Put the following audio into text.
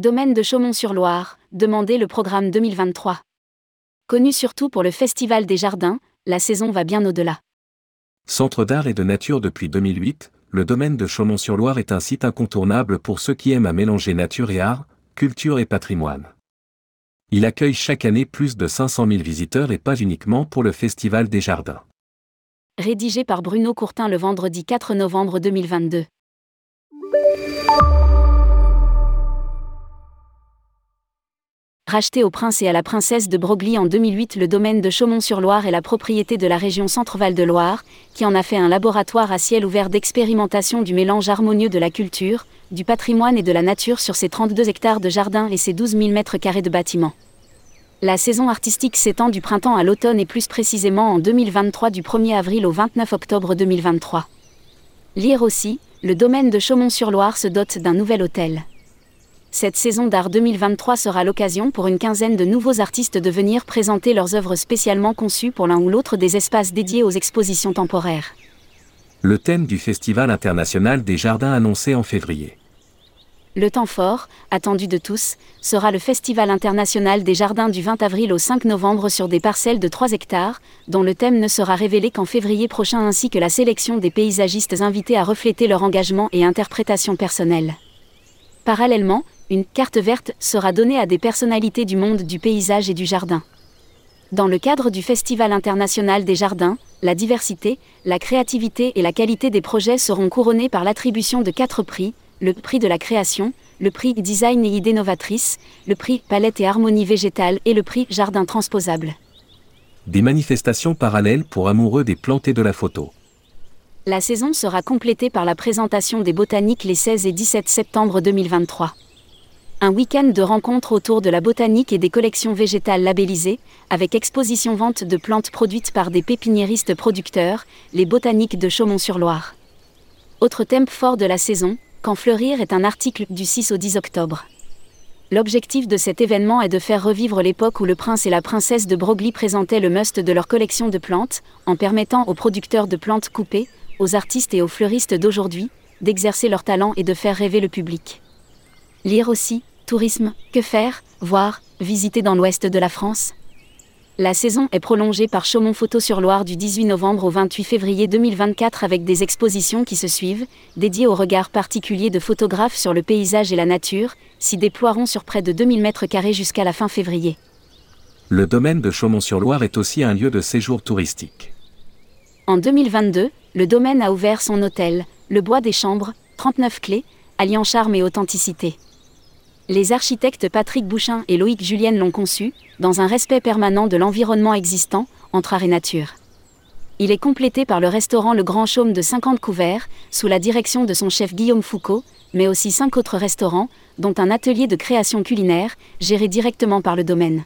Domaine de Chaumont-sur-Loire, demandez le programme 2023. Connu surtout pour le Festival des Jardins, la saison va bien au-delà. Centre d'art et de nature depuis 2008, le domaine de Chaumont-sur-Loire est un site incontournable pour ceux qui aiment à mélanger nature et art, culture et patrimoine. Il accueille chaque année plus de 500 000 visiteurs et pas uniquement pour le Festival des Jardins. Rédigé par Bruno Courtin le vendredi 4 novembre 2022. Racheté au prince et à la princesse de Broglie en 2008, le domaine de Chaumont-sur-Loire est la propriété de la région Centre-Val de Loire, qui en a fait un laboratoire à ciel ouvert d'expérimentation du mélange harmonieux de la culture, du patrimoine et de la nature sur ses 32 hectares de jardins et ses 12 000 mètres carrés de bâtiments. La saison artistique s'étend du printemps à l'automne et plus précisément en 2023 du 1er avril au 29 octobre 2023. Lire aussi, le domaine de Chaumont-sur-Loire se dote d'un nouvel hôtel. Cette saison d'art 2023 sera l'occasion pour une quinzaine de nouveaux artistes de venir présenter leurs œuvres spécialement conçues pour l'un ou l'autre des espaces dédiés aux expositions temporaires. Le thème du Festival international des jardins annoncé en février. Le temps fort, attendu de tous, sera le Festival international des jardins du 20 avril au 5 novembre sur des parcelles de 3 hectares, dont le thème ne sera révélé qu'en février prochain ainsi que la sélection des paysagistes invités à refléter leur engagement et interprétation personnelle. Parallèlement, une carte verte sera donnée à des personnalités du monde du paysage et du jardin. Dans le cadre du Festival international des jardins, la diversité, la créativité et la qualité des projets seront couronnés par l'attribution de quatre prix, le prix de la création, le prix Design et idées novatrices, le prix Palette et harmonie végétale et le prix Jardin transposable. Des manifestations parallèles pour amoureux des plantes et de la photo. La saison sera complétée par la présentation des botaniques les 16 et 17 septembre 2023 un week-end de rencontres autour de la botanique et des collections végétales labellisées, avec exposition vente de plantes produites par des pépiniéristes producteurs, les botaniques de Chaumont-sur-Loire. Autre thème fort de la saison, Quand fleurir est un article du 6 au 10 octobre. L'objectif de cet événement est de faire revivre l'époque où le prince et la princesse de Broglie présentaient le must de leur collection de plantes, en permettant aux producteurs de plantes coupées, aux artistes et aux fleuristes d'aujourd'hui, d'exercer leur talent et de faire rêver le public. Lire aussi, tourisme, que faire, voir, visiter dans l'ouest de la France? La saison est prolongée par Chaumont Photo sur Loire du 18 novembre au 28 février 2024 avec des expositions qui se suivent, dédiées au regard particulier de photographes sur le paysage et la nature, s'y déploieront sur près de 2000 mètres carrés jusqu'à la fin février. Le domaine de Chaumont-sur-Loire est aussi un lieu de séjour touristique. En 2022, le domaine a ouvert son hôtel, le Bois des Chambres, 39 clés, alliant charme et authenticité. Les architectes Patrick Bouchin et Loïc Julienne l'ont conçu, dans un respect permanent de l'environnement existant, entre art et nature. Il est complété par le restaurant Le Grand Chaume de 50 couverts, sous la direction de son chef Guillaume Foucault, mais aussi cinq autres restaurants, dont un atelier de création culinaire, géré directement par le domaine.